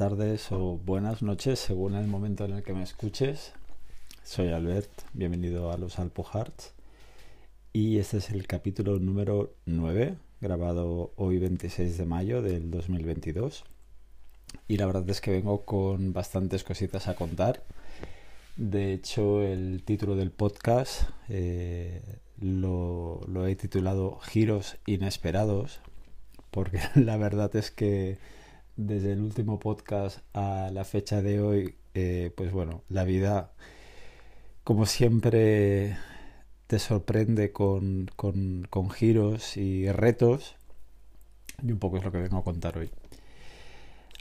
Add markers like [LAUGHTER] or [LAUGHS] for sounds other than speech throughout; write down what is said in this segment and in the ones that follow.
Tardes o buenas noches según el momento en el que me escuches. Soy Albert, bienvenido a los Alpo Hearts y este es el capítulo número 9 grabado hoy 26 de mayo del 2022 y la verdad es que vengo con bastantes cositas a contar. De hecho, el título del podcast eh, lo he titulado Giros Inesperados porque [LAUGHS] la verdad es que desde el último podcast a la fecha de hoy, eh, pues bueno, la vida, como siempre, te sorprende con, con, giros y retos, y un poco es lo que vengo a contar hoy.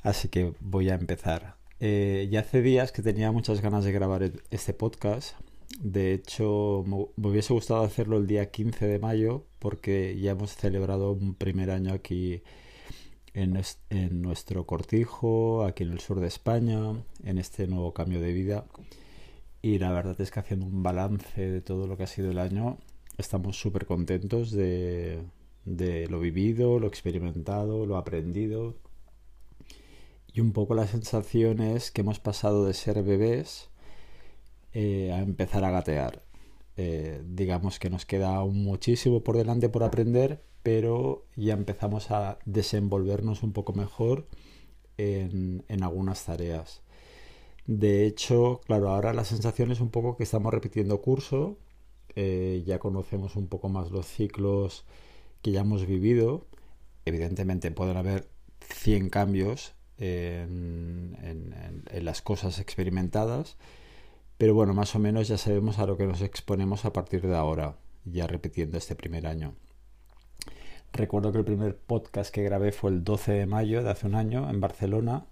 Así que voy a empezar. Eh, ya hace días que tenía muchas ganas de grabar este podcast. De hecho, me hubiese gustado hacerlo el día 15 de mayo porque ya hemos celebrado un primer año aquí en, nuestro cortijo, aquí en el sur de España, en este nuevo cambio de vida. Y la verdad es que haciendo un balance de todo lo que ha sido el año, estamos súper contentos de, de lo vivido, lo experimentado, lo aprendido. Y un poco la sensación es que hemos pasado de ser bebés eh, a empezar a gatear. Eh, digamos que nos queda muchísimo por delante por aprender, pero ya empezamos a desenvolvernos un poco mejor en, algunas tareas. De hecho, claro, ahora la sensación es un poco que estamos repitiendo curso, eh, ya conocemos un poco más los ciclos que ya hemos vivido. Evidentemente pueden haber 100 cambios en, en, las cosas experimentadas, pero bueno, más o menos ya sabemos a lo que nos exponemos a partir de ahora, ya repitiendo este primer año. Recuerdo que el primer podcast que grabé fue el 12 de mayo de hace un año en Barcelona,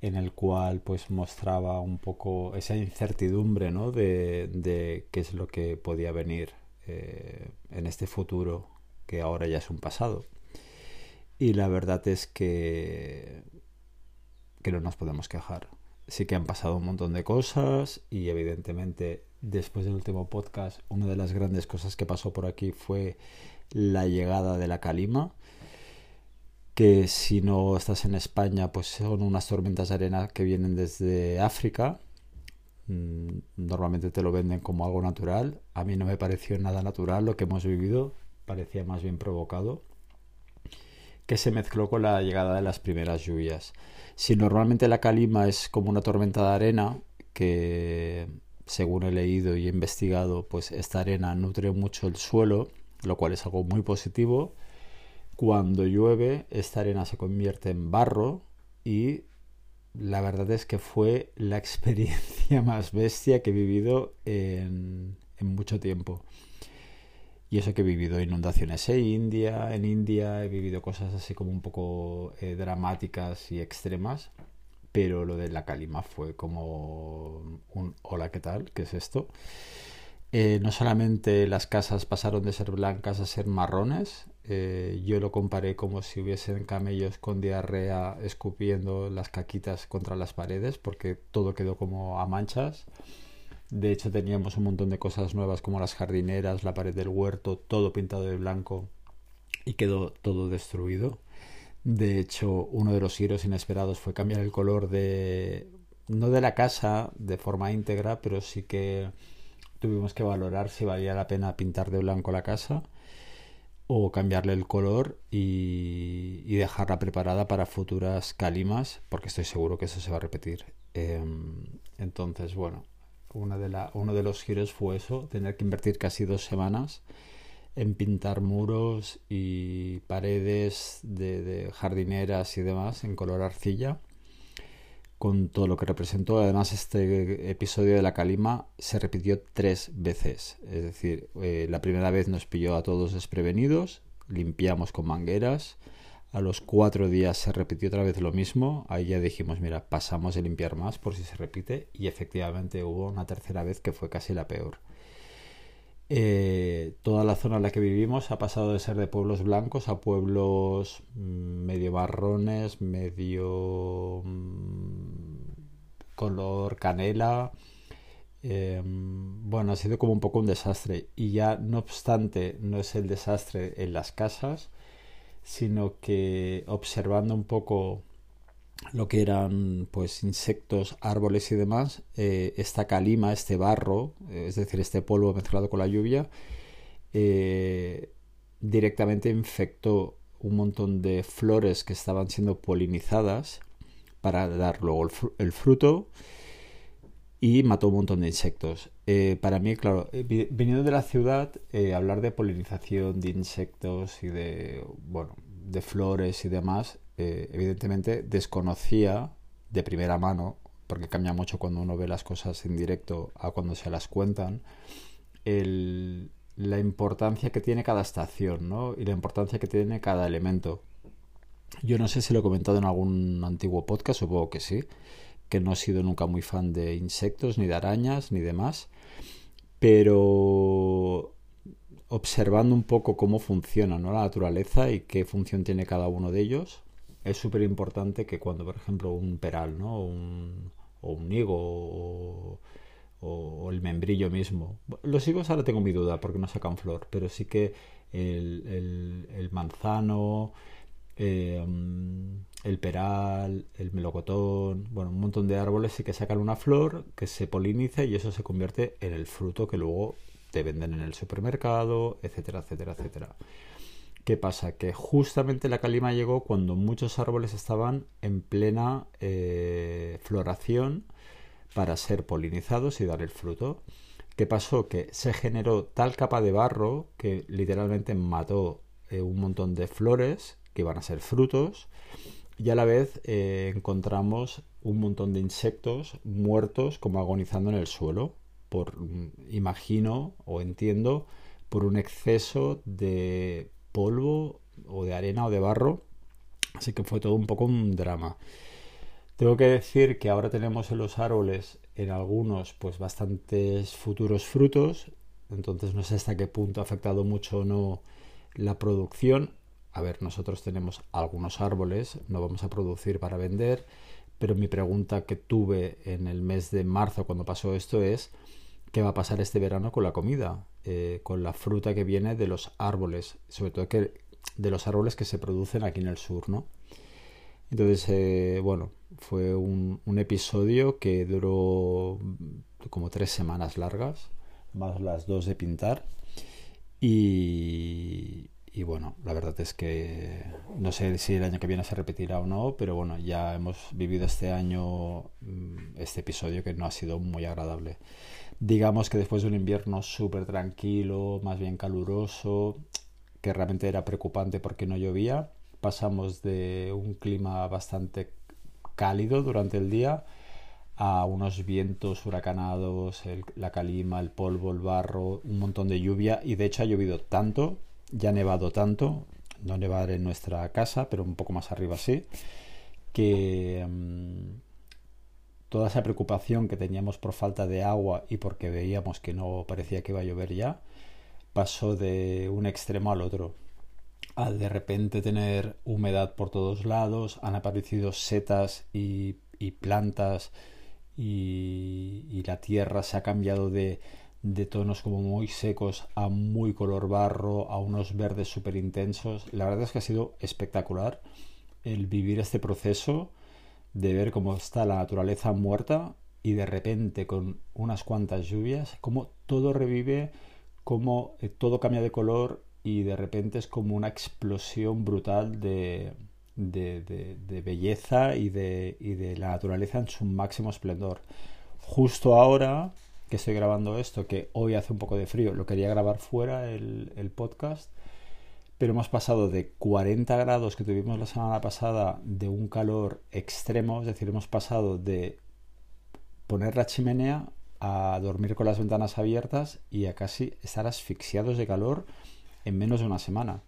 en el cual pues mostraba un poco esa incertidumbre ¿no? de, de qué es lo que podía venir eh, en este futuro que ahora ya es un pasado. Y la verdad es que, que no nos podemos quejar. Sí que han pasado un montón de cosas y evidentemente después del último podcast una de las grandes cosas que pasó por aquí fue la llegada de la calima que si no estás en España pues son unas tormentas de arena que vienen desde África. Mm, normalmente te lo venden como algo natural. A mí no me pareció nada natural lo que hemos vivido parecía más bien provocado que se mezcló con la llegada de las primeras lluvias. Si normalmente la calima es como una tormenta de arena que según he leído y he investigado pues esta arena nutre mucho el suelo lo cual es algo muy positivo. Cuando llueve, esta arena se convierte en barro y la verdad es que fue la [LAUGHS] experiencia más bestia que he vivido en, mucho tiempo. Y eso que he vivido inundaciones en India, en India he vivido cosas así como un poco eh, dramáticas y extremas, pero lo de la calima fue como un hola, ¿qué tal? ¿Qué es esto? Eh, no solamente las casas pasaron de ser blancas a ser marrones, eh, yo lo comparé como si hubiesen camellos con diarrea escupiendo las caquitas contra las paredes porque todo quedó como a manchas. De hecho teníamos un montón de cosas nuevas como las jardineras, la pared del huerto, todo pintado de blanco y quedó todo destruido. De hecho, uno de los giros inesperados fue cambiar el color de no de la casa de forma íntegra, pero sí que tuvimos que valorar si valía la pena pintar de blanco la casa o cambiarle el color y, dejarla preparada para futuras calimas, porque estoy seguro que eso se va a repetir. Eh, entonces, bueno, una de la, uno de los giros fue eso, tener que invertir casi dos semanas en pintar muros y paredes de, de jardineras y demás en color arcilla con todo lo que representó. Además, este episodio de la calima se repitió tres veces. Es decir, eh, la primera vez nos pilló a todos desprevenidos, limpiamos con mangueras. A los cuatro días se repitió otra vez lo mismo. Ahí ya dijimos, mira, pasamos de limpiar más por si se repite. Y efectivamente hubo una tercera vez que fue casi la peor. Eh, toda la zona en la que vivimos ha pasado de ser de pueblos blancos a pueblos mm, medio marrones, medio mm, color canela. Eh, bueno, ha sido como un poco un desastre. Y ya no obstante, no es el desastre en las casas, sino que observando un poco lo que eran pues insectos, árboles y demás, eh, esta calima, este barro, eh, es decir, este polvo mezclado con la lluvia, eh, directamente infectó un montón de flores que estaban siendo polinizadas para dar luego el, fruto y mató un montón de insectos. para mí, claro, viniendo de la ciudad, hablar de polinización de insectos y de, bueno, de flores y demás, eh, evidentemente desconocía de primera mano, porque cambia mucho cuando uno ve las cosas en directo a cuando se las cuentan, la importancia que tiene cada estación ¿no? y la importancia que tiene cada elemento. Yo no sé si lo he comentado en algún antiguo podcast, supongo que sí, que no he sido nunca muy fan de insectos, ni de arañas, ni demás, pero observando un poco cómo funciona ¿no? la naturaleza y qué función tiene cada uno de ellos, es súper importante que cuando, por ejemplo, un peral, ¿no? O un, o higo o, el membrillo mismo. Los higos ahora tengo mi duda porque no sacan flor, pero sí que el, manzano, em, el peral, el melocotón, bueno, un montón de árboles sí que sacan una flor que se poliniza y eso se convierte en el fruto que luego te venden en el supermercado, etcétera, etcétera, etcétera. ¿Qué pasa? Que justamente la calima llegó cuando muchos árboles estaban en plena eh, floración para ser polinizados y dar el fruto. ¿Qué pasó? Que se generó tal capa de barro que literalmente mató eh, un montón de flores que iban a ser frutos y a la vez eh, encontramos un montón de insectos muertos como agonizando en el suelo por, imagino o entiendo, por un exceso de polvo o de arena o de barro. Así que fue todo un poco un drama. Tengo que decir que ahora tenemos en los árboles, en algunos, pues bastantes futuros frutos. Entonces no sé hasta qué punto ha afectado mucho o no la producción. A ver, nosotros tenemos algunos árboles, no vamos a producir para vender, pero mi pregunta que tuve en el mes de marzo cuando pasó esto es, ¿qué va a pasar este verano con la comida? Eh, con la fruta que viene de los árboles, sobre todo de los árboles que se producen aquí en el sur, ¿no? Entonces, eh, bueno, fue un, episodio que duró como tres semanas largas, más las dos de pintar. Y, y, bueno, la verdad es que no sé si el año que viene se repetirá o no, pero bueno, ya hemos vivido este año mm, este episodio que no ha sido muy agradable digamos que después de un invierno súper tranquilo, más bien caluroso, que realmente era preocupante porque no llovía, pasamos de un clima bastante cálido durante el día a unos vientos huracanados, la calima, el polvo, el barro, un montón de lluvia. Y de hecho ha llovido tanto, ya ha nevado tanto, no nevar en nuestra casa, pero un poco más arriba sí, que... Mm, toda esa preocupación que teníamos por falta de agua y porque veíamos que no parecía que iba a llover ya, pasó de un extremo al otro. Al de repente tener humedad por todos lados, han aparecido setas y, plantas y, la tierra se ha cambiado de, de tonos como muy secos a muy color barro, a unos verdes súper intensos. La verdad es que ha sido espectacular el vivir este proceso de ver cómo está la naturaleza muerta y de repente con unas cuantas lluvias, cómo todo revive, cómo eh, todo cambia de color y de repente es como una explosión brutal de, de, belleza y de, y de la naturaleza en su máximo esplendor. Justo ahora que estoy grabando esto, que hoy hace un poco de frío, lo quería grabar fuera el, el podcast, pero hemos pasado de 40 grados que tuvimos la semana pasada de un calor extremo, es decir, hemos pasado de poner la chimenea a dormir con las ventanas abiertas y a casi estar asfixiados de calor en menos de una semana.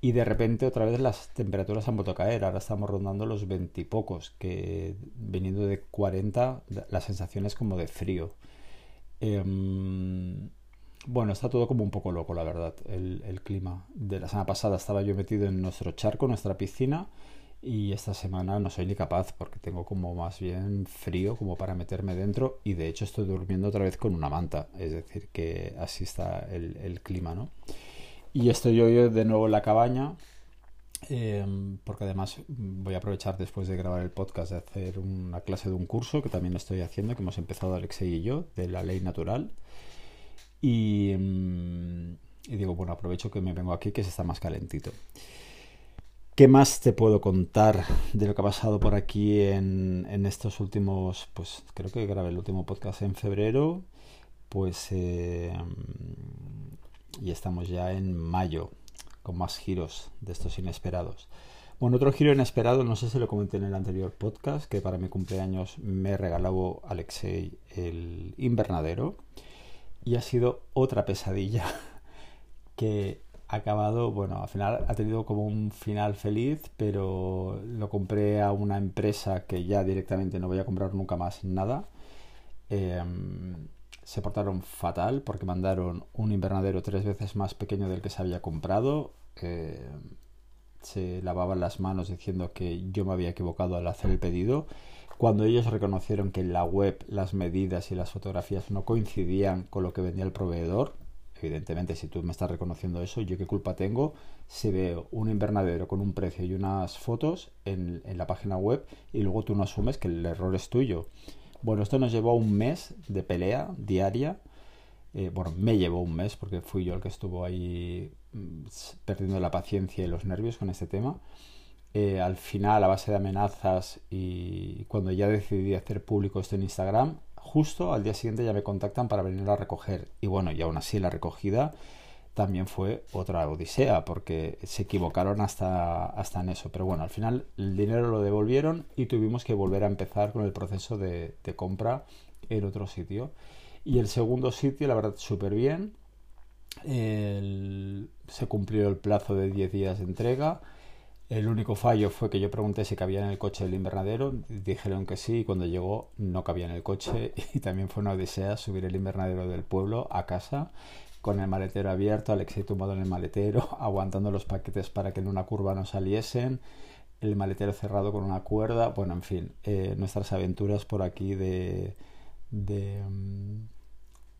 Y de repente otra vez las temperaturas han vuelto a caer, ahora estamos rondando los 20 y pocos, que viniendo de 40 la sensación es como de frío. Em, bueno, está todo como un poco loco, la verdad, el, clima. De la semana pasada estaba yo metido en nuestro charco, nuestra piscina, y esta semana no soy ni capaz porque tengo como más bien frío como para meterme dentro y de hecho estoy durmiendo otra vez con una manta, es decir, que así está el, clima, ¿no? Y estoy yo de nuevo en la cabaña Em, porque además voy a aprovechar después de grabar el podcast de hacer una clase de un curso que también estoy haciendo, que hemos empezado Alexei y yo, de la ley natural. Y, em, y digo, bueno, aprovecho que me vengo aquí que se está más calentito. ¿Qué más te puedo contar de lo que ha pasado por aquí en, en estos últimos, pues creo que grabé el último podcast en febrero, pues eh, y estamos ya en mayo con más giros de estos inesperados. Bueno, otro giro inesperado, no sé si lo comenté en el anterior podcast, que para mi cumpleaños me regaló Alexei el invernadero y ha sido otra pesadilla [LAUGHS] que acabado, bueno, al final ha tenido como un final feliz, pero lo compré a una empresa que ya directamente no voy a comprar nunca más nada. Em, se portaron fatal porque mandaron un invernadero tres veces más pequeño del que se había comprado. Em, se lavaban las manos diciendo que yo me había equivocado al hacer el pedido. Cuando ellos reconocieron que en la web las medidas y las fotografías no coincidían con lo que vendía el proveedor, evidentemente si tú me estás reconociendo eso, yo qué culpa tengo si veo un invernadero con un precio y unas fotos en, la página web y luego tú no asumes que el error es tuyo. Bueno, esto nos llevó un mes de pelea diaria. Eh, bueno, me llevó un mes porque fui yo el que estuvo ahí mm, perdiendo la paciencia y los nervios con este tema. Eh, al final, a base de amenazas y cuando ya decidí hacer público esto en Instagram, justo al día siguiente ya me contactan para venir a recoger. Y bueno, y aún así la recogida también fue otra odisea, porque se equivocaron hasta, hasta en eso. Pero bueno, al final el dinero lo devolvieron y tuvimos que volver a empezar con el proceso de, compra en otro sitio. Y el segundo sitio, la verdad, súper bien. se cumplió el plazo de 10 días de entrega el único fallo fue que yo pregunté si cabía en el coche del invernadero, dijeron que sí y cuando llegó no cabía en el coche [LAUGHS] y también fue una odisea subir el invernadero del pueblo a casa con el maletero abierto, Alexei tumbado en el maletero, [LAUGHS] aguantando los paquetes para que en una curva no saliesen, el maletero cerrado con una cuerda, bueno, en fin, eh, nuestras aventuras por aquí de, de, mm,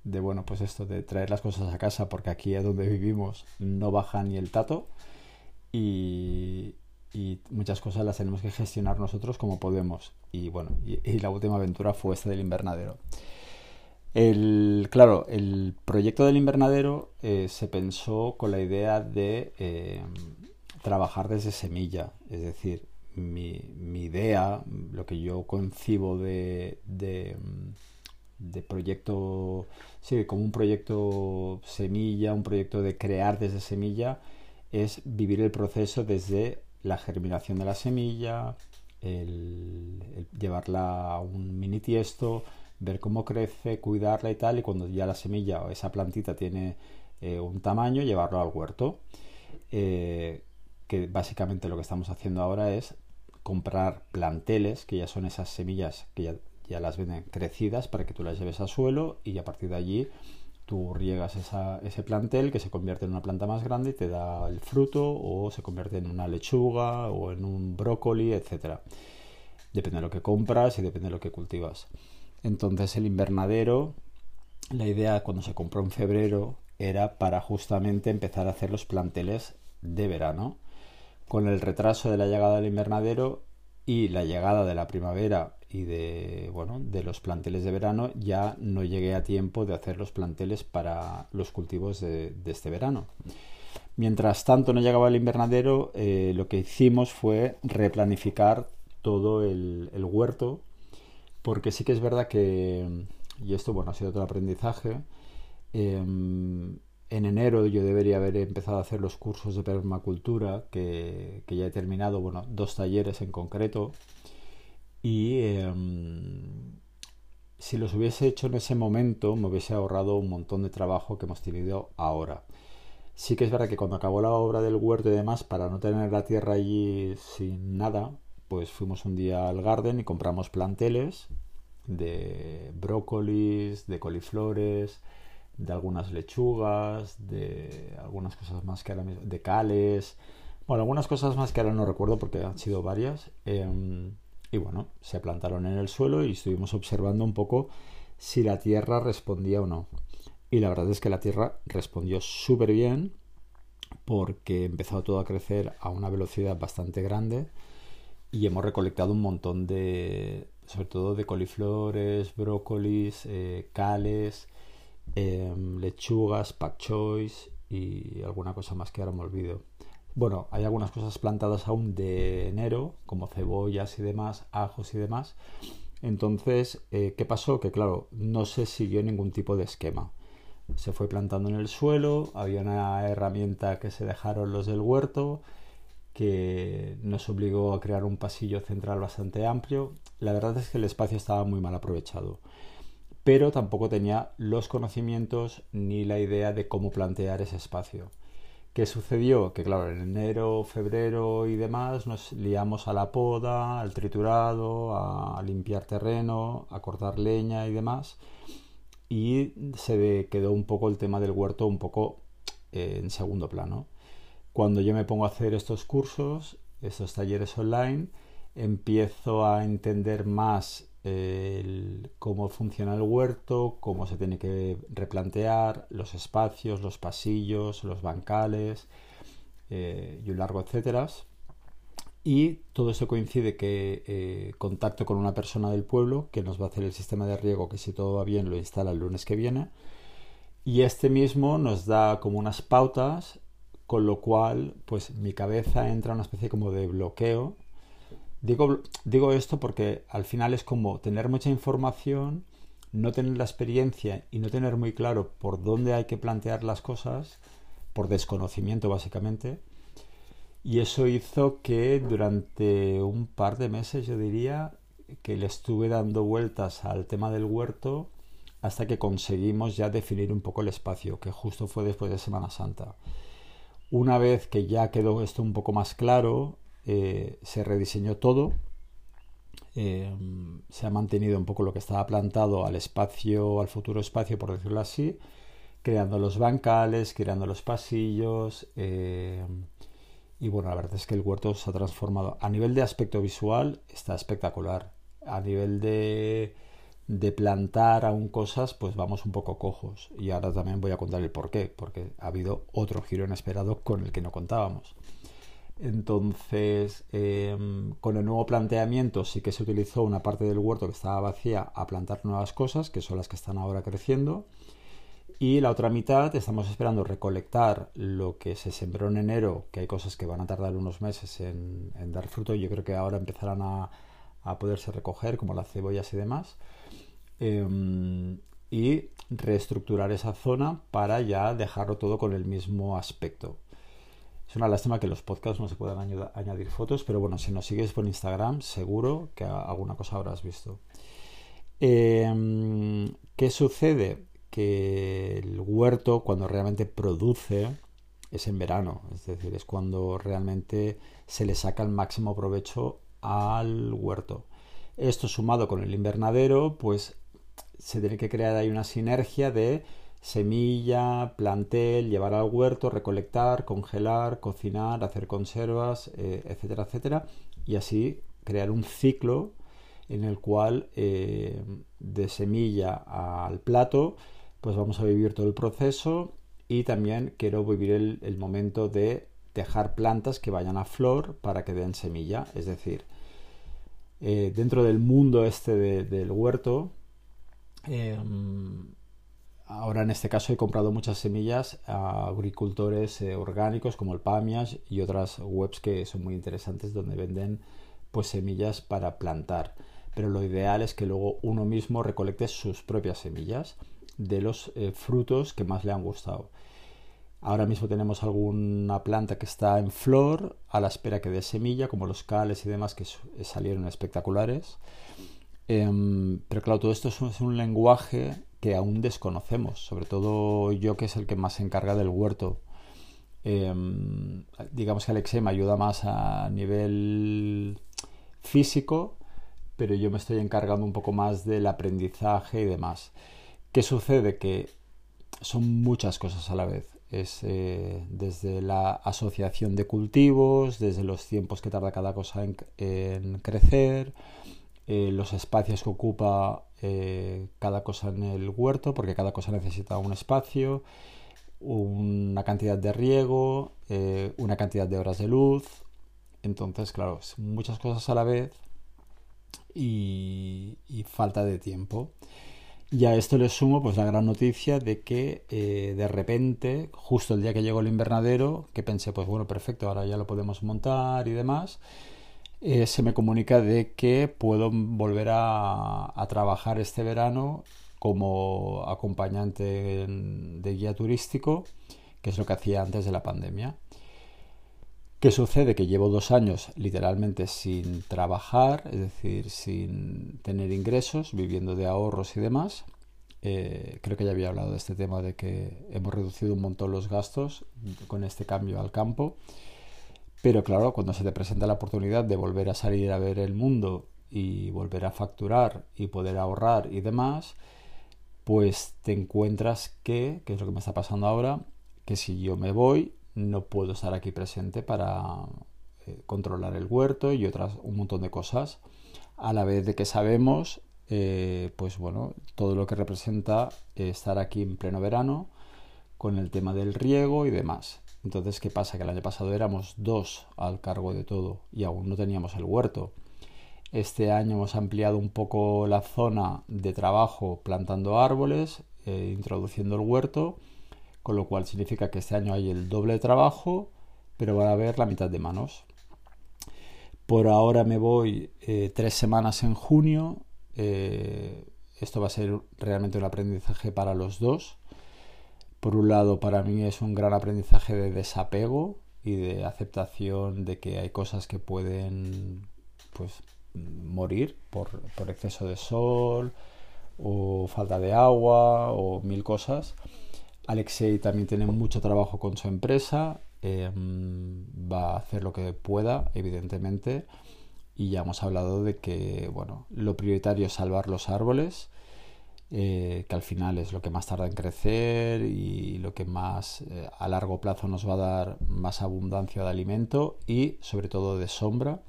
de, bueno, pues esto, de traer las cosas a casa, porque aquí es donde vivimos no baja ni el tato y, y muchas cosas las tenemos que gestionar nosotros como podemos. Y bueno, y, la última aventura fue esta del invernadero. El, claro, el proyecto del invernadero eh, se pensó con la idea de eh, trabajar desde semilla, es decir, mi, mi, idea, lo que yo concibo de, de, de proyecto, sí, como un proyecto semilla, un proyecto de crear desde semilla, es vivir el proceso desde la germinación de la semilla, el, llevarla a un mini tiesto, ver cómo crece, cuidarla y tal, y cuando ya la semilla o esa plantita tiene eh, un tamaño, llevarlo al huerto. Eh, que básicamente lo que estamos haciendo ahora es comprar planteles, que ya son esas semillas que ya, ya las venden crecidas para que tú las lleves al suelo y a partir de allí tú riegas ese plantel que se convierte en una planta más grande y te da el fruto o se convierte en una lechuga o en un brócoli, etc. Depende de lo que compras y depende de lo que cultivas. Entonces el invernadero, la idea cuando se compró en febrero era para justamente empezar a hacer los planteles de verano. Con el retraso de la llegada del invernadero y la llegada de la primavera y de bueno de los planteles de verano ya no llegué a tiempo de hacer los planteles para los cultivos de, este verano. Mientras tanto no llegaba el invernadero eh, lo que hicimos fue replanificar todo el, huerto porque sí que es verdad que y esto bueno ha sido todo aprendizaje em, en enero yo debería haber empezado a hacer los cursos de permacultura que, que ya he terminado bueno dos talleres en concreto y em, si los hubiese hecho en ese momento me hubiese ahorrado un montón de trabajo que hemos tenido ahora. Sí que es verdad que cuando acabó la obra del huerto y demás, para no tener la tierra allí sin nada, pues fuimos un día al garden y compramos planteles de brócolis, de coliflores, de algunas lechugas, de algunas cosas más que ahora mismo, de cales, bueno, algunas cosas más que ahora no recuerdo porque han sido varias. Em, y bueno, se plantaron en el suelo y estuvimos observando un poco si la tierra respondía o no. Y la verdad es que la tierra respondió súper bien. porque empezó todo a crecer a una velocidad bastante grande y hemos recolectado un montón de, sobre todo de coliflores, brócolis, eh, cales, em, lechugas, pak y alguna cosa más que ahora me olvido. Bueno, hay algunas cosas plantadas aún de enero, como cebollas y demás, ajos y demás. Entonces, eh, ¿qué pasó? Que claro, no se siguió ningún tipo de esquema. Se fue plantando en el suelo, había una herramienta que se dejaron los del huerto, que nos obligó a crear un pasillo central bastante amplio. La verdad es que el espacio estaba muy mal aprovechado, pero tampoco tenía los conocimientos ni la idea de cómo plantear ese espacio. ¿Qué sucedió? Que claro, en enero, febrero y demás nos liamos a la poda, al triturado, a limpiar terreno, a cortar leña y demás. Y se quedó un poco el tema del huerto un poco eh, en segundo plano. Cuando yo me pongo a hacer estos cursos, estos talleres online, empiezo a entender más cómo funciona el huerto, cómo se tiene que replantear, los espacios, los pasillos, los bancales eh, y un largo etcétera. Y todo eso coincide que eh, contacto con una persona del pueblo que nos va a hacer el sistema de riego, que si todo va bien lo instala el lunes que viene. Y este mismo nos da como unas pautas, con lo cual pues mi cabeza entra en una especie como de bloqueo Digo, digo esto porque al final es como tener mucha información, no tener la experiencia y no tener muy claro por dónde hay que plantear las cosas, por desconocimiento básicamente. Y eso hizo que durante un par de meses, yo diría, que le estuve dando vueltas al tema del huerto hasta que conseguimos ya definir un poco el espacio, que justo fue después de Semana Santa. Una vez que ya quedó esto un poco más claro, eh, se rediseñó todo, eh, se ha mantenido un poco lo que estaba plantado al espacio, al futuro espacio, por decirlo así, creando los bancales, creando los pasillos. Eh, y bueno, la verdad es que el huerto se ha transformado. A nivel de aspecto visual está espectacular. A nivel de, de plantar aún cosas, pues vamos un poco cojos. Y ahora también voy a contar el por qué, porque ha habido otro giro inesperado con el que no contábamos. Entonces, em, con el nuevo planteamiento sí que se utilizó una parte del huerto que estaba vacía a plantar nuevas cosas, que son las que están ahora creciendo. Y la otra mitad estamos esperando recolectar lo que se sembró en enero, que hay cosas que van a tardar unos meses en, dar fruto. Yo creo que ahora empezarán a, poderse recoger, como las cebollas y demás. Em, y reestructurar esa zona para ya dejarlo todo con el mismo aspecto. Es una lástima que los podcasts no se puedan añadir fotos, pero bueno, si nos sigues por Instagram, seguro que alguna cosa habrás visto. Em, ¿Qué sucede? Que el huerto, cuando realmente produce, es en verano, es decir, es cuando realmente se le saca el máximo provecho al huerto. Esto sumado con el invernadero, pues se tiene que crear ahí una sinergia de semilla, plantel, llevar al huerto, recolectar, congelar, cocinar, hacer conservas, eh, etcétera, etcétera, y así crear un ciclo en el cual eh, de semilla al plato, pues vamos a vivir todo el proceso y también quiero vivir el, momento de dejar plantas que vayan a flor para que den semilla, es decir, eh, dentro del mundo este del huerto, Ahora en este caso he comprado muchas semillas a agricultores eh, orgánicos como el Pamias y otras webs que son muy interesantes donde venden pues semillas para plantar. Pero lo ideal es que luego uno mismo recolecte sus propias semillas de los eh, frutos que más le han gustado. Ahora mismo tenemos alguna planta que está en flor a la espera que dé semilla, como los cales y demás que salieron espectaculares. Em, pero claro, todo esto es un lenguaje que aún desconocemos, sobre todo yo que es el que más se encarga del huerto. Em, digamos que Alexei me ayuda más a nivel físico, pero yo me estoy encargando un poco más del aprendizaje y demás. ¿Qué sucede? Que son muchas cosas a la vez. Es eh, desde la asociación de cultivos, desde los tiempos que tarda cada cosa en crecer, eh, los espacios que ocupa eh, cada cosa en el huerto, porque cada cosa necesita un espacio, una cantidad de riego, eh, una cantidad de horas de luz. Entonces, claro, muchas cosas a la vez y, falta de tiempo. Y a esto le sumo pues la gran noticia de que de repente, justo el día que llegó el invernadero, que pensé, pues bueno, perfecto, ahora ya lo podemos montar y demás, eh, se me comunica de que puedo volver a, trabajar este verano como acompañante de guía turístico, que es lo que hacía antes de la pandemia. ¿Qué sucede? Que llevo dos años literalmente sin trabajar, es decir, sin tener ingresos, viviendo de ahorros y demás. Eh, creo que ya había hablado de este tema de que hemos reducido un montón los gastos con este cambio al campo. Pero claro, cuando se te presenta la oportunidad de volver a salir a ver el mundo y volver a facturar y poder ahorrar y demás, pues te encuentras que, que es lo que me está pasando ahora, que si yo me voy, no puedo estar aquí presente para eh, controlar el huerto y otras un montón de cosas. A la vez de que sabemos, eh, pues bueno, todo lo que representa estar aquí en pleno verano con el tema del riego y demás. Entonces, ¿qué pasa? Que el año pasado éramos dos al cargo de todo y aún no teníamos el huerto. Este año hemos ampliado un poco la zona de trabajo plantando árboles, eh, introduciendo el huerto, con lo cual significa que este año hay el doble trabajo, pero van a haber la mitad de manos. Por ahora me voy eh, tres semanas en junio. Eh, esto va a ser realmente un aprendizaje para los dos por un lado, para mí es un gran aprendizaje de desapego y de aceptación de que hay cosas que pueden pues morir por, exceso de sol o falta de agua o mil cosas. Alexei también tiene mucho trabajo con su empresa, em, va a hacer lo que pueda, evidentemente, y ya hemos hablado de que bueno, lo prioritario es salvar los árboles eh, que al final es lo que más tarda en crecer y lo que más eh, a largo plazo nos va a dar más abundancia de alimento y sobre todo de sombra.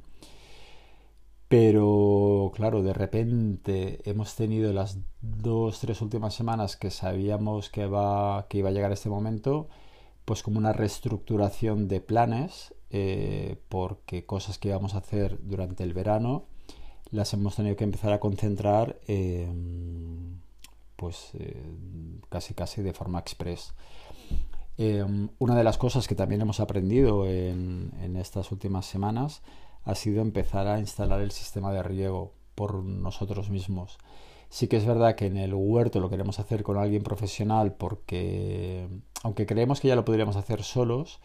Pero claro, de repente hemos tenido las dos, tres últimas semanas que sabíamos que, va, que iba a llegar este momento, pues como una reestructuración de planes, eh, porque cosas que íbamos a hacer durante el verano las hemos tenido que empezar a concentrar en pues eh, casi casi de forma express. Eh, una de las cosas que también hemos aprendido en, estas últimas semanas ha sido empezar a instalar el sistema de riego por nosotros mismos. Sí que es verdad que en el huerto lo queremos hacer con alguien profesional porque, aunque creemos que ya lo podríamos hacer solos,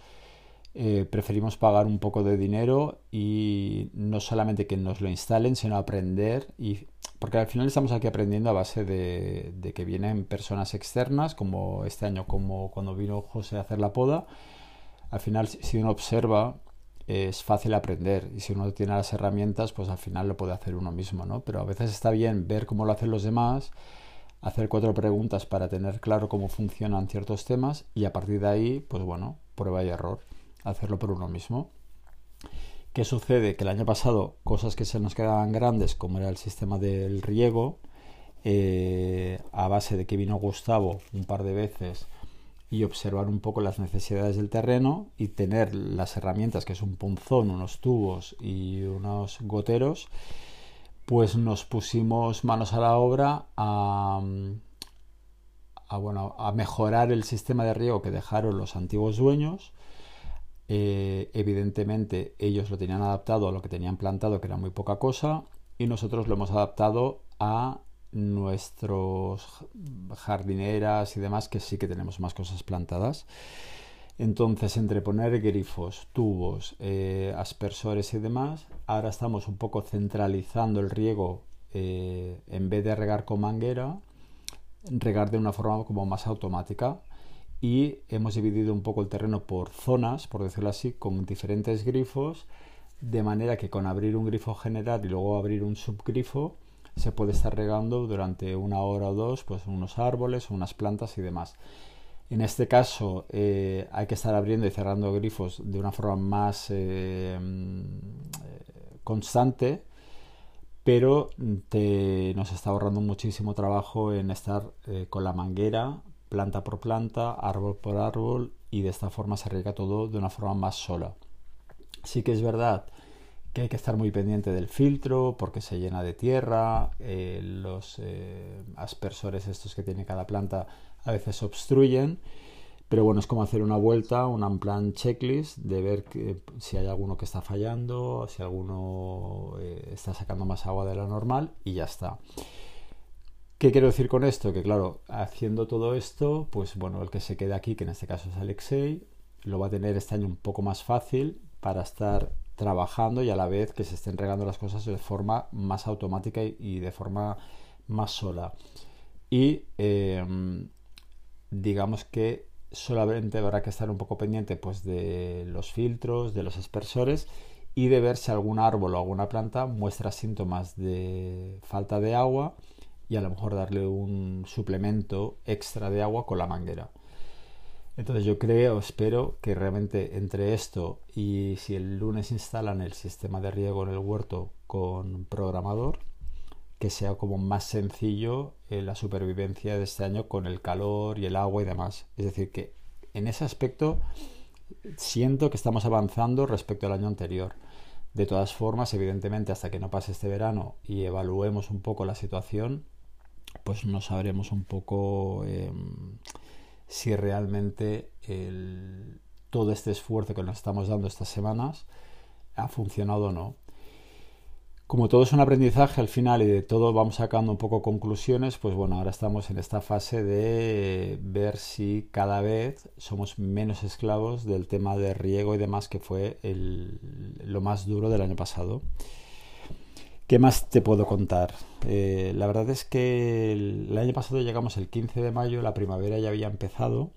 eh, preferimos pagar un poco de dinero y no solamente que nos lo instalen, sino aprender y porque al final estamos aquí aprendiendo a base de, que vienen personas externas, como este año, como cuando vino José a hacer la poda. Al final, si uno observa, es fácil aprender y si uno tiene las herramientas, pues al final lo puede hacer uno mismo, ¿no? Pero a veces está bien ver cómo lo hacen los demás, hacer cuatro preguntas para tener claro cómo funcionan ciertos temas y a partir de ahí, pues bueno, prueba y error, hacerlo por uno mismo. ¿Qué sucede? Que el año pasado cosas que se nos quedaban grandes, como era el sistema del riego, eh, a base de que vino Gustavo un par de veces y observar un poco las necesidades del terreno y tener las herramientas que es un punzón, unos tubos y unos goteros, pues nos pusimos manos a la obra a, bueno, a mejorar el sistema de riego que dejaron los antiguos dueños eh, evidentemente ellos lo tenían adaptado a lo que tenían plantado, que era muy poca cosa, y nosotros lo hemos adaptado a nuestros jardineras y demás, que sí que tenemos más cosas plantadas. Entonces, entre poner grifos, tubos, eh, aspersores y demás, ahora estamos un poco centralizando el riego eh, en vez de regar con manguera, regar de una forma como más automática y hemos dividido un poco el terreno por zonas, por decirlo así, con diferentes grifos, de manera que con abrir un grifo general y luego abrir un subgrifo se puede estar regando durante una hora o dos pues unos árboles, unas plantas y demás. En este caso eh, hay que estar abriendo y cerrando grifos de una forma más eh, constante, pero te, nos está ahorrando muchísimo trabajo en estar eh, con la manguera planta por planta, árbol por árbol y de esta forma se riega todo de una forma más sola. Sí que es verdad que hay que estar muy pendiente del filtro porque se llena de tierra, eh, los eh, aspersores estos que tiene cada planta a veces obstruyen, pero bueno, es como hacer una vuelta, un plan checklist de ver si hay alguno que está fallando, si alguno eh, está sacando más agua de la normal y ya está. ¿Qué quiero decir con esto? Que claro, haciendo todo esto, pues bueno, el que se quede aquí, que en este caso es Alexei, lo va a tener este año un poco más fácil para estar trabajando y a la vez que se estén regando las cosas de forma más automática y, de forma más sola. Y em, digamos que solamente habrá que estar un poco pendiente pues de los filtros, de los aspersores y de ver si algún árbol o alguna planta muestra síntomas de falta de agua y a lo mejor darle un suplemento extra de agua con la manguera. Entonces yo creo, espero que realmente entre esto y si el lunes instalan el sistema de riego en el huerto con programador, que sea como más sencillo eh, la supervivencia de este año con el calor y el agua y demás. Es decir, que en ese aspecto siento que estamos avanzando respecto al año anterior. De todas formas, evidentemente, hasta que no pase este verano y evaluemos un poco la situación, pues no sabremos un poco em, si realmente todo este esfuerzo que nos estamos dando estas semanas ha funcionado o no. Como todo es un aprendizaje al final y de todo vamos sacando un poco conclusiones, pues bueno, ahora estamos en esta fase de ver si cada vez somos menos esclavos del tema de riego y demás que fue lo más duro del año pasado. ¿Qué más te puedo contar? Eh, la verdad es que el, año pasado llegamos el 15 de mayo, la primavera ya había empezado,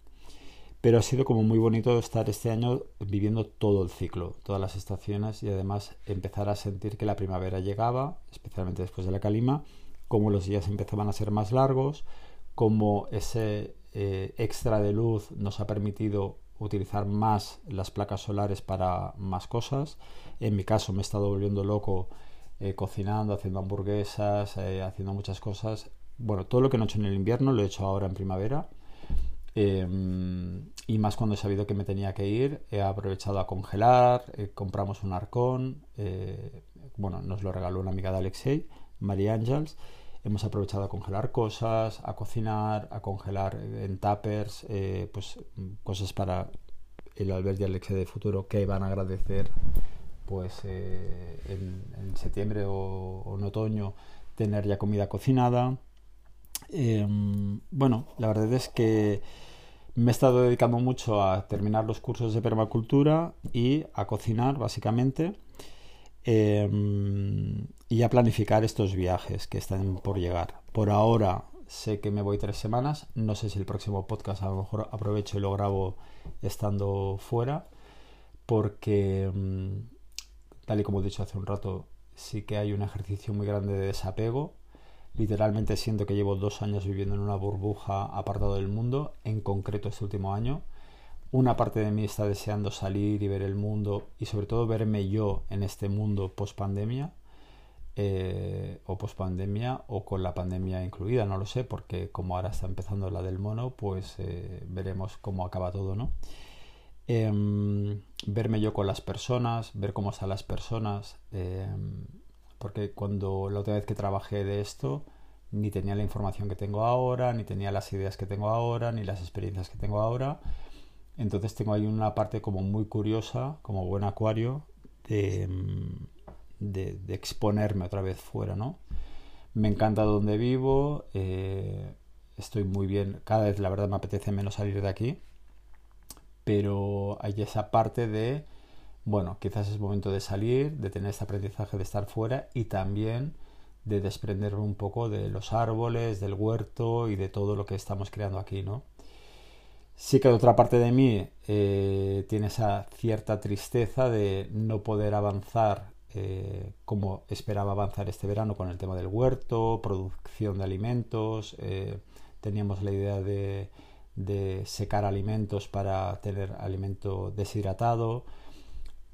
pero ha sido como muy bonito estar este año viviendo todo el ciclo, todas las estaciones y además empezar a sentir que la primavera llegaba, especialmente después de la calima, como los días empezaban a ser más largos, como ese eh, extra de luz nos ha permitido utilizar más las placas solares para más cosas. En mi caso me he estado volviendo loco eh, cocinando, haciendo hamburguesas, eh, haciendo muchas cosas. Bueno, todo lo que no he hecho en el invierno lo he hecho ahora en primavera. Em, y más cuando he sabido que me tenía que ir, he aprovechado a congelar, eh, compramos un arcón, bueno, nos lo regaló una amiga de Alexei, María Ángels. Hemos aprovechado a congelar cosas, a cocinar, a congelar en tuppers, pues cosas para el Albert y Alexei de futuro que van a agradecer pues eh, en, septiembre o, en otoño tener ya comida cocinada. Em, bueno, la verdad es que me he estado dedicando mucho a terminar los cursos de permacultura y a cocinar básicamente em, y a planificar estos viajes que están por llegar. Por ahora sé que me voy tres semanas, no sé si el próximo podcast a lo mejor aprovecho y lo grabo estando fuera porque em, tal y como he dicho hace un rato, sí que hay un ejercicio muy grande de desapego. Literalmente siento que llevo dos años viviendo en una burbuja apartado del mundo, en concreto este último año. Una parte de mí está deseando salir y ver el mundo y sobre todo verme yo en este mundo post pandemia eh, o post pandemia o con la pandemia incluida, no lo sé, porque como ahora está empezando la del mono, pues eh, veremos cómo acaba todo, ¿no? Em, verme yo con las personas, ver cómo están las personas, em, porque cuando la otra vez que trabajé de esto, ni tenía la información que tengo ahora, ni tenía las ideas que tengo ahora, ni las experiencias que tengo ahora. Entonces tengo ahí una parte como muy curiosa, como buen acuario, de, em, exponerme otra vez fuera, ¿no? Me encanta donde vivo, eh, estoy muy bien, cada vez la verdad me apetece menos salir de aquí pero hay esa parte de, bueno, quizás es momento de salir, de tener este aprendizaje de estar fuera y también de desprenderme un poco de los árboles, del huerto y de todo lo que estamos creando aquí, ¿no? Sí que otra parte de mí eh, tiene esa cierta tristeza de no poder avanzar eh, como esperaba avanzar este verano con el tema del huerto, producción de alimentos. Eh, teníamos la idea de de secar alimentos para tener alimento deshidratado.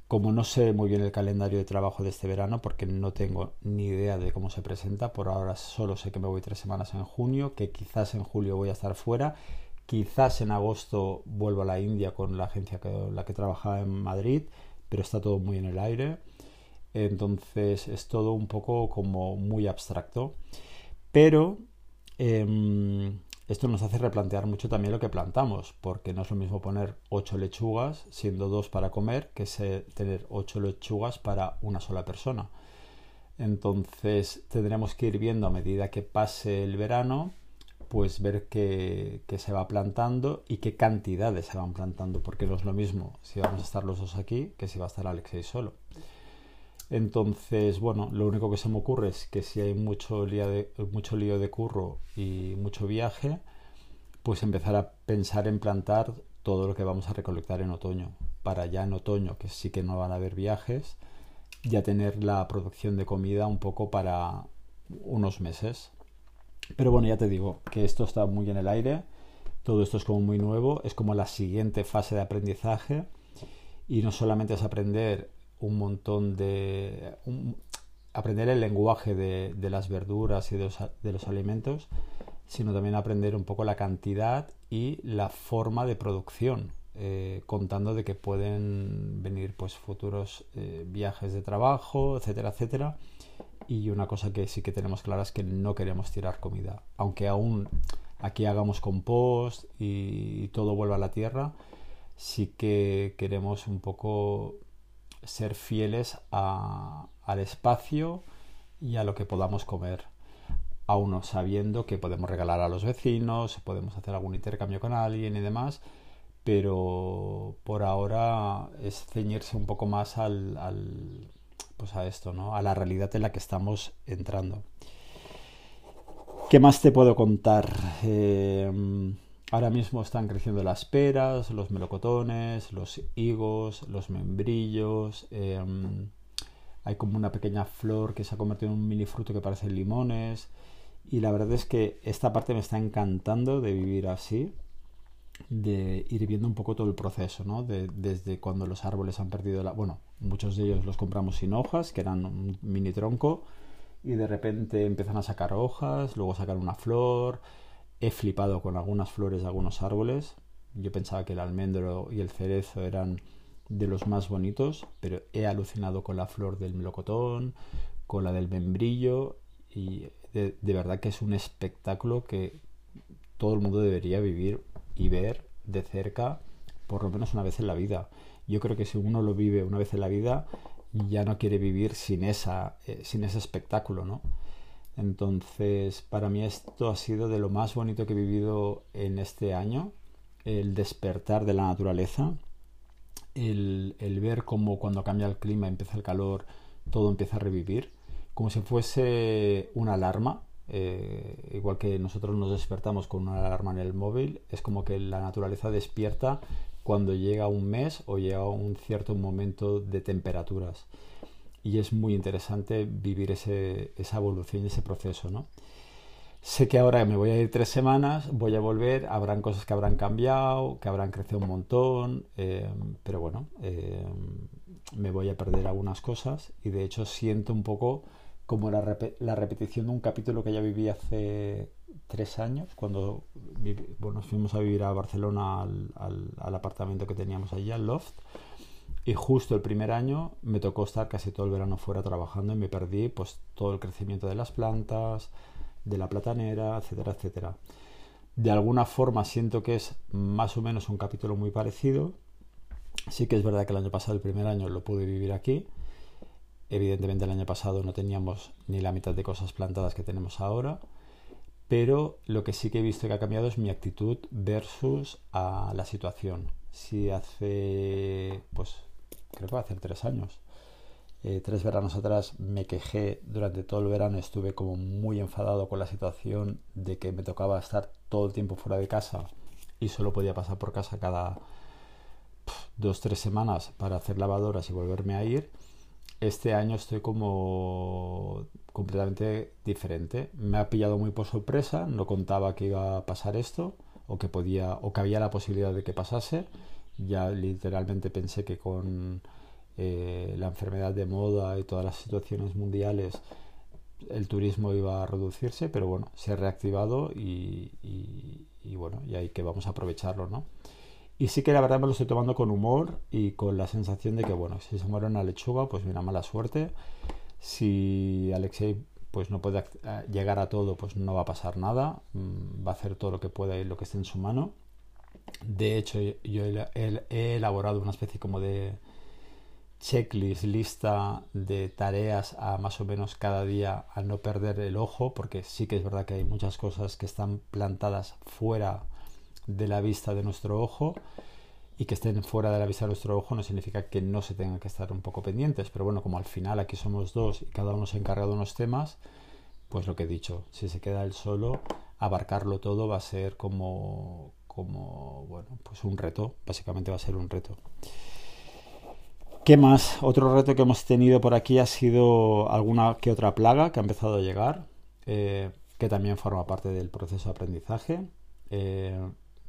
Como no sé muy bien el calendario de trabajo de este verano, porque no tengo ni idea de cómo se presenta, por ahora solo sé que me voy tres semanas en junio, que quizás en julio voy a estar fuera, Quizás en agosto vuelva a la India con la agencia que la que trabajaba en Madrid, pero está todo muy en el aire. Entonces es todo un poco como muy abstracto. Pero em, esto nos hace replantear mucho también lo que plantamos, porque no es lo mismo poner 8 lechugas, siendo dos para comer, que tener 8 lechugas para una sola persona. Entonces tendremos que ir viendo a medida que pase el verano, pues ver qué, se va plantando y qué cantidades se van plantando, porque no es lo mismo si vamos a estar los dos aquí que si va a estar Alexei solo. Entonces, bueno, lo único que se me ocurre es que si hay mucho lío de, mucho lío de curro y mucho viaje, pues empezar a pensar en plantar todo lo que vamos a recolectar en otoño. Para ya en otoño, que sí que no van a haber viajes, ya tener la producción de comida un poco para unos meses. Pero bueno, ya te digo que esto está muy en el aire, todo esto es como muy nuevo, es como la siguiente fase de aprendizaje y no solamente es aprender un montón de... aprender el lenguaje de, las verduras y de los, alimentos, sino también aprender un poco la cantidad y la forma de producción, eh, contando de que pueden venir pues futuros eh, viajes de trabajo, etcétera, etcétera. Y una cosa que sí que tenemos clara es que no queremos tirar comida. Aunque aún aquí hagamos compost y todo vuelva a la tierra, sí que queremos un poco ser fieles al espacio y a lo que podamos comer. Aún sabiendo que podemos regalar a los vecinos, podemos hacer algún intercambio con alguien y demás, pero por ahora es ceñirse un poco más al, pues a esto, ¿no? A la realidad en la que estamos entrando. ¿Qué más te puedo contar? Eh, Ahora mismo están creciendo las peras, los melocotones, los higos, los membrillos. Em, hay como una pequeña flor que se ha convertido en un mini fruto que parece limones. Y la verdad es que esta parte me está encantando de vivir así, de ir viendo un poco todo el proceso, ¿no? desde cuando los árboles han perdido la... Bueno, muchos de ellos los compramos sin hojas, que eran un mini tronco, y de repente empiezan a sacar hojas, luego sacar una flor, He flipado con algunas flores de algunos árboles. Yo pensaba que el almendro y el cerezo eran de los más bonitos, pero he alucinado con la flor del melocotón, con la del membrillo y de, verdad que es un espectáculo que todo el mundo debería vivir y ver de cerca por lo menos una vez en la vida. Yo creo que si uno lo vive una vez en la vida ya no quiere vivir sin esa eh, sin ese espectáculo, ¿no? Entonces, para mí esto ha sido de lo más bonito que he vivido en este año, el despertar de la naturaleza, el, ver cómo cuando cambia el clima, empieza el calor, todo empieza a revivir, como si fuese una alarma, eh, igual que nosotros nos despertamos con una alarma en el móvil, es como que la naturaleza despierta cuando llega un mes o llega un cierto momento de temperaturas y es muy interesante vivir ese, esa evolución y ese proceso, ¿no? Sé que ahora me voy a ir tres semanas, voy a volver, habrán cosas que habrán cambiado, que habrán crecido un montón, eh, pero bueno, eh, me voy a perder algunas cosas y de hecho siento un poco como la, repetición de un capítulo que ya viví hace tres años, cuando bueno, fuimos a vivir a Barcelona al, al, al apartamento que teníamos allí, al loft. Y justo el primer año me tocó estar casi todo el verano fuera trabajando y me perdí pues todo el crecimiento de las plantas, de la platanera, etcétera, etcétera. De alguna forma siento que es más o menos un capítulo muy parecido. Sí que es verdad que el año pasado, el primer año, lo pude vivir aquí. Evidentemente el año pasado no teníamos ni la mitad de cosas plantadas que tenemos ahora. Pero lo que sí que he visto que ha cambiado es mi actitud versus a la situación. Si hace pues creo que va hacer tres años. Eh, tres veranos atrás me quejé durante todo el verano, estuve como muy enfadado con la situación de que me tocaba estar todo el tiempo fuera de casa y solo podía pasar por casa cada dos, tres semanas para hacer lavadoras y volverme a ir. Este año estoy como completamente diferente. Me ha pillado muy por sorpresa, no contaba que iba a pasar esto o que podía o que había la posibilidad de que pasase ya literalmente pensé que con eh, la enfermedad de moda y todas las situaciones mundiales el turismo iba a reducirse, pero bueno, se ha reactivado y, bueno, y ahí que vamos a aprovecharlo, ¿no? Y sí que la verdad me lo estoy tomando con humor y con la sensación de que, bueno, si se muere una lechuga, pues mira, mala suerte. Si Alexei pues no puede llegar a todo, pues no va a pasar nada. Mm, va a hacer todo lo que pueda y lo que esté en su mano. De hecho, yo he elaborado una especie como de checklist, lista de tareas a más o menos cada día a no perder el ojo, porque sí que es verdad que hay muchas cosas que están plantadas fuera de la vista de nuestro ojo y que estén fuera de la vista de nuestro ojo no significa que no se tengan que estar un poco pendientes, pero bueno, como al final aquí somos dos y cada uno se encarga de unos temas, pues lo que he dicho, si se queda él solo, abarcarlo todo va a ser como, como bueno, pues un reto, básicamente va a ser un reto. ¿Qué más? Otro reto que hemos tenido por aquí ha sido alguna que otra plaga que ha empezado a llegar, eh, que también forma parte del proceso de aprendizaje. Eh,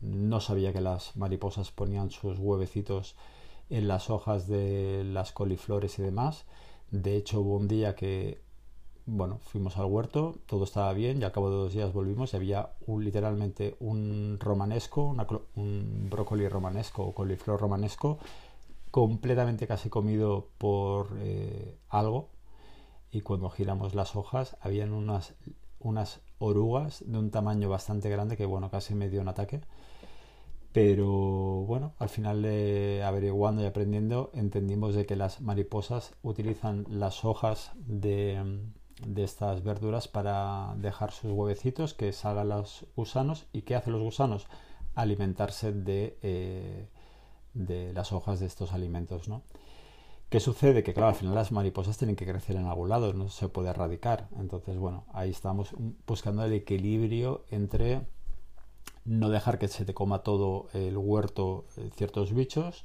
no sabía que las mariposas ponían sus huevecitos en las hojas de las coliflores y demás. De hecho, hubo un día que, bueno, fuimos al huerto, todo estaba bien y al cabo de dos días volvimos y había un, literalmente un romanesco, un brócoli romanesco o coliflor romanesco completamente casi comido por eh, algo. Y cuando giramos las hojas habían unas, unas orugas de un tamaño bastante grande que bueno casi me dio un ataque. Pero bueno al final de averiguando y aprendiendo entendimos de que las mariposas utilizan las hojas de, de estas verduras para dejar sus huevecitos que salgan los gusanos y qué hacen los gusanos alimentarse de eh, de las hojas de estos alimentos, ¿no? ¿Qué sucede? Que claro, al final las mariposas tienen que crecer en algún lado, no se puede erradicar. Entonces, bueno, ahí estamos buscando el equilibrio entre no dejar que se te coma todo el huerto eh, ciertos bichos,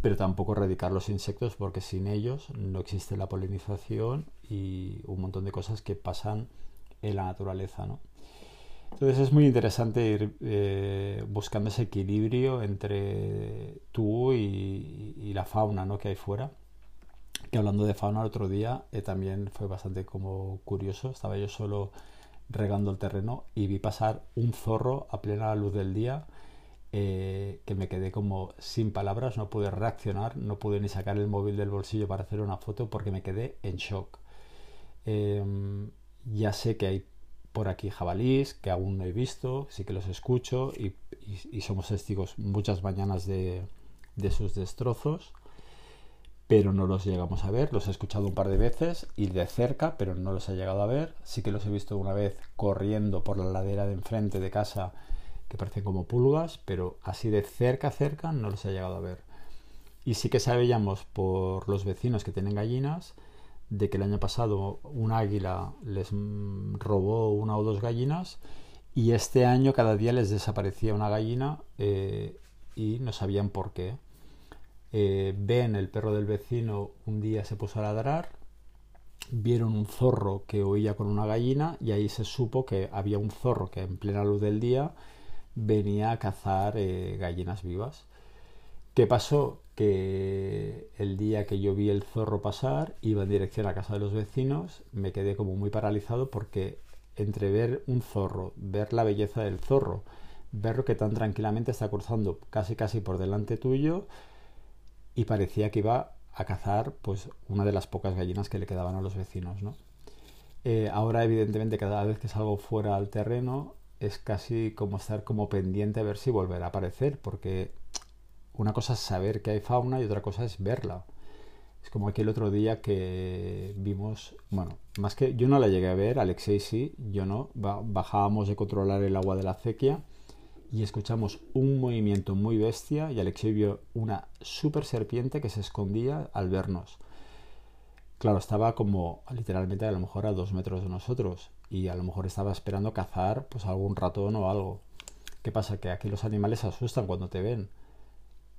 pero tampoco erradicar los insectos porque sin ellos no existe la polinización y un montón de cosas que pasan en la naturaleza, ¿no? Entonces es muy interesante ir eh, buscando ese equilibrio entre tú y, la fauna ¿no? que hay fuera. Que hablando de fauna el otro día eh, también fue bastante como curioso. Estaba yo solo regando el terreno y vi pasar un zorro a plena luz del día eh, que me quedé como sin palabras, no pude reaccionar, no pude ni sacar el móvil del bolsillo para hacer una foto porque me quedé en shock. Em, ya sé que hay por aquí jabalís que aún no he visto, sí que los escucho y, somos testigos muchas mañanas de, sus destrozos, pero no los llegamos a ver. Los he escuchado un par de veces y de cerca, pero no los he llegado a ver. Sí que los he visto una vez corriendo por la ladera de enfrente de casa que parecen como pulgas, pero así de cerca, cerca no los he llegado a ver. Y sí que sabíamos por los vecinos que tienen gallinas de que el año pasado un águila les robó una o dos gallinas y este año cada día les desaparecía una gallina eh, y no sabían por qué. Eh, ven el perro del vecino un día se puso a ladrar, vieron un zorro que oía con una gallina y ahí se supo que había un zorro que en plena luz del día venía a cazar eh, gallinas vivas. ¿Qué pasó? Que el día que yo vi el zorro pasar, iba en dirección a casa de los vecinos, me quedé como muy paralizado porque entre ver un zorro, ver la belleza del zorro, verlo que tan tranquilamente está cruzando casi casi por delante tuyo y parecía que iba a cazar pues una de las pocas gallinas que le quedaban a los vecinos, ¿no? Eh, ahora evidentemente cada vez que salgo fuera al terreno es casi como estar como pendiente a ver si volverá a aparecer porque una cosa es saber que hay fauna y otra cosa es verla. Es como aquel otro día que vimos, bueno, más que yo no la llegué a ver, Alexei sí, yo no, bajábamos de controlar el agua de la acequia y escuchamos un movimiento muy bestia y Alexei vio una super serpiente que se escondía al vernos. Claro, estaba como literalmente a lo mejor a dos metros de nosotros y a lo mejor estaba esperando cazar pues algún ratón o algo. ¿Qué pasa? Que aquí los animales se asustan cuando te ven.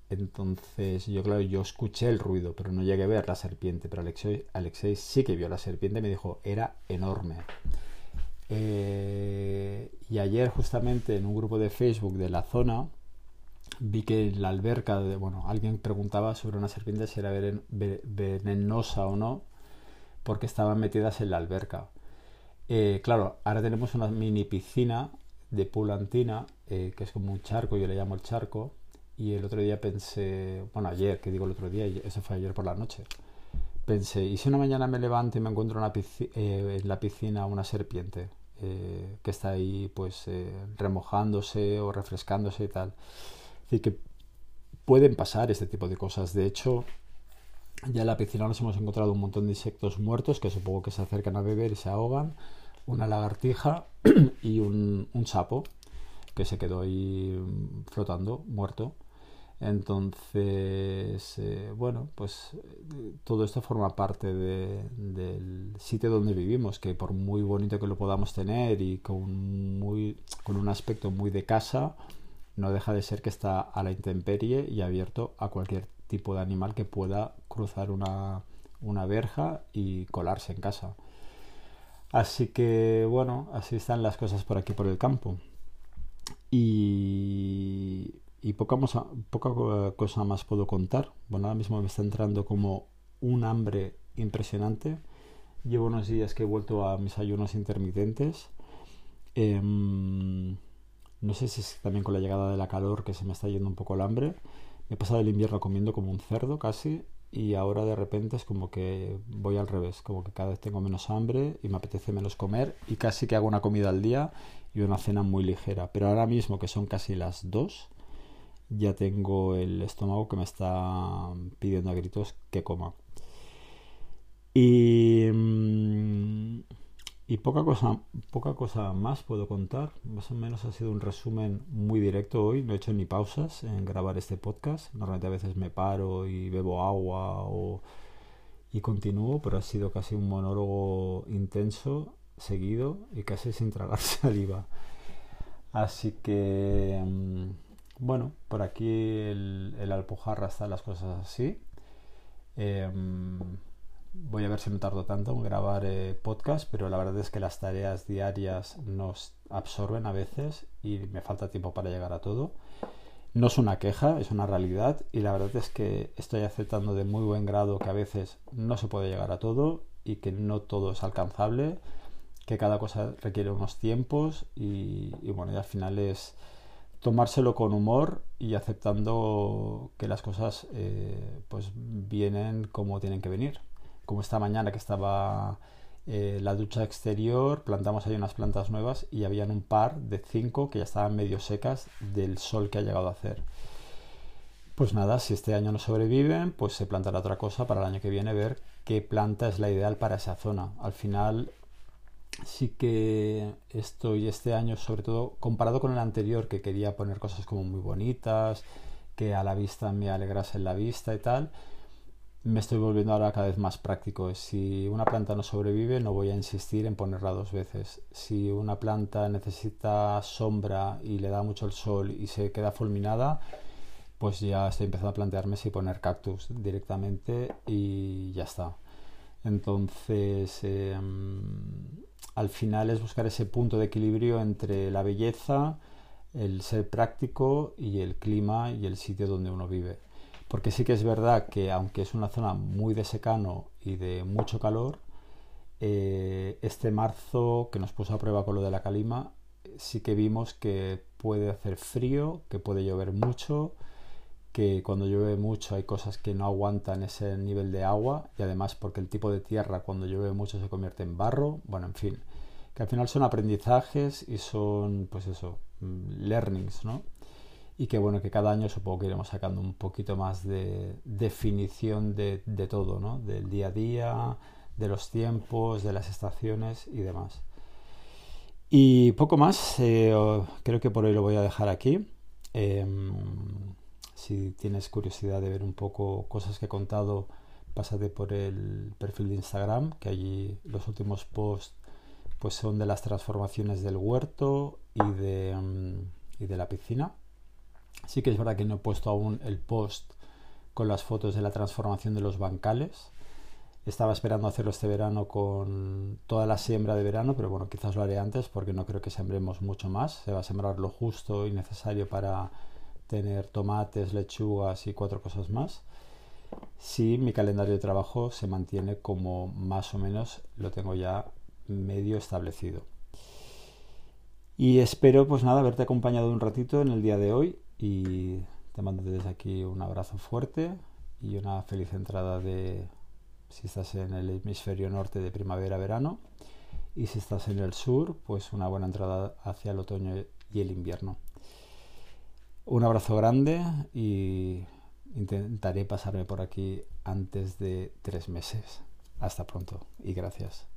Entonces, yo, claro, yo escuché el ruido, pero no llegué a ver la serpiente. Pero Alexei, sí que vio la serpiente, me dijo, era enorme. Eh, y ayer, justamente en un grupo de Facebook de la zona, vi que en la alberca, de, bueno, alguien preguntaba sobre una serpiente si era venenosa o no, porque estaban metidas en la alberca. Eh, claro, ahora tenemos una mini piscina de pulantina eh, que es como un charco, yo le llamo el charco, y el otro día pensé, bueno, ayer, que digo el otro día, eso fue ayer por la noche, pensé, ¿y si una mañana me levanto y me encuentro en la piscina una serpiente? que está ahí pues remojándose o refrescándose y tal. Es decir, que pueden pasar este tipo de cosas. De hecho, ya en la piscina nos hemos encontrado un montón de insectos muertos que supongo que se acercan a beber y se ahogan. Una lagartija [CLEARS THROAT] y un, sapo que se quedó ahí flotando, muerto. Entonces, eh, bueno, pues todo esto forma parte del sitio donde vivimos, que por muy bonito que lo podamos tener y con, muy, con un aspecto muy de casa, no deja de ser que está a la intemperie y abierto a cualquier tipo de animal que pueda cruzar una, verja y colarse en casa. Así que bueno, así están las cosas por aquí por el campo. Y, y poca, poca cosa más puedo contar. Bueno, ahora mismo me está entrando como un hambre impresionante. Llevo unos días que he vuelto a mis ayunos intermitentes. Em, no sé si es también con la llegada de la calor que se me está yendo un poco el hambre. Me he pasado el invierno comiendo como un cerdo casi y ahora de repente es como que voy al revés, como que cada vez tengo menos hambre y me apetece menos comer y casi que hago una comida al día y una cena muy ligera. Pero ahora mismo que son casi las dos, ya tengo el estómago que me está pidiendo a gritos que coma. Y... Y poca cosa, poca cosa más puedo contar. Más o menos ha sido un resumen muy directo hoy. No he hecho ni pausas en grabar este podcast. Normalmente a veces me paro y bebo agua o, y continúo, pero ha sido casi un monólogo intenso, seguido y casi sin tragar [LAUGHS] saliva. Así que, mm, bueno, por aquí el, el Alpujarra está las cosas así. Em, voy a ver si no tardo tanto en grabar eh, podcast, pero la verdad es que las tareas diarias nos absorben a veces y me falta tiempo para llegar a todo. No es una queja, es una realidad y la verdad es que estoy aceptando de muy buen grado que a veces no se puede llegar a todo y que no todo es alcanzable, que cada cosa requiere unos tiempos y, bueno, al final es tomárselo con humor y aceptando que las cosas eh, pues vienen como tienen que venir como esta mañana que estaba eh, la ducha exterior, plantamos ahí unas plantas nuevas y habían un par de cinco que ya estaban medio secas del sol que ha llegado a hacer. Pues nada, si este año no sobreviven, pues se plantará otra cosa para el año que viene, ver qué planta es la ideal para esa zona. Al final sí que estoy este año, sobre todo comparado con el anterior, que quería poner cosas como muy bonitas, que a la vista me alegrasen la vista y tal, me estoy volviendo ahora cada vez más práctico. Si una planta no sobrevive, no voy a insistir en ponerla dos veces. Si una planta necesita sombra y le da mucho el sol y se queda fulminada, pues ya estoy empezando a plantearme si poner cactus directamente y ya está. Entonces, em, al final es buscar ese punto de equilibrio entre la belleza, el ser práctico y el clima y el sitio donde uno vive. Porque sí que es verdad que aunque es una zona muy de secano y de mucho calor, eh, este marzo que nos puso a prueba con lo de la calima, sí que vimos que puede hacer frío, que puede llover mucho, que cuando llueve mucho hay cosas que no aguantan ese nivel de agua y además porque el tipo de tierra cuando llueve mucho se convierte en barro, bueno, en fin, que al final son aprendizajes y son, pues eso, mm, learnings, ¿no? Y que bueno, que cada año supongo que iremos sacando un poquito más de definición de, todo, ¿no? Del día a día, de los tiempos, de las estaciones y demás. Y poco más, eh, creo que por hoy lo voy a dejar aquí. Em, si tienes curiosidad de ver un poco cosas que he contado, pásate por el perfil de Instagram, que allí los últimos posts pues son de las transformaciones del huerto y de, em, y de la piscina. Sí que es verdad que no he puesto aún el post con las fotos de la transformación de los bancales. Estaba esperando hacerlo este verano con toda la siembra de verano, pero bueno, quizás lo haré antes porque no creo que sembremos mucho más. Se va a sembrar lo justo y necesario para tener tomates, lechugas y cuatro cosas más. Sí, mi calendario de trabajo se mantiene como más o menos lo tengo ya medio establecido. Y espero, pues nada, haberte acompañado un ratito en el día de hoy y te mando desde aquí un abrazo fuerte y una feliz entrada de, si estás en el hemisferio norte, de primavera-verano y si estás en el sur, pues una buena entrada hacia el otoño y el invierno. Un abrazo grande y intentaré pasarme por aquí antes de tres meses. Hasta pronto y gracias.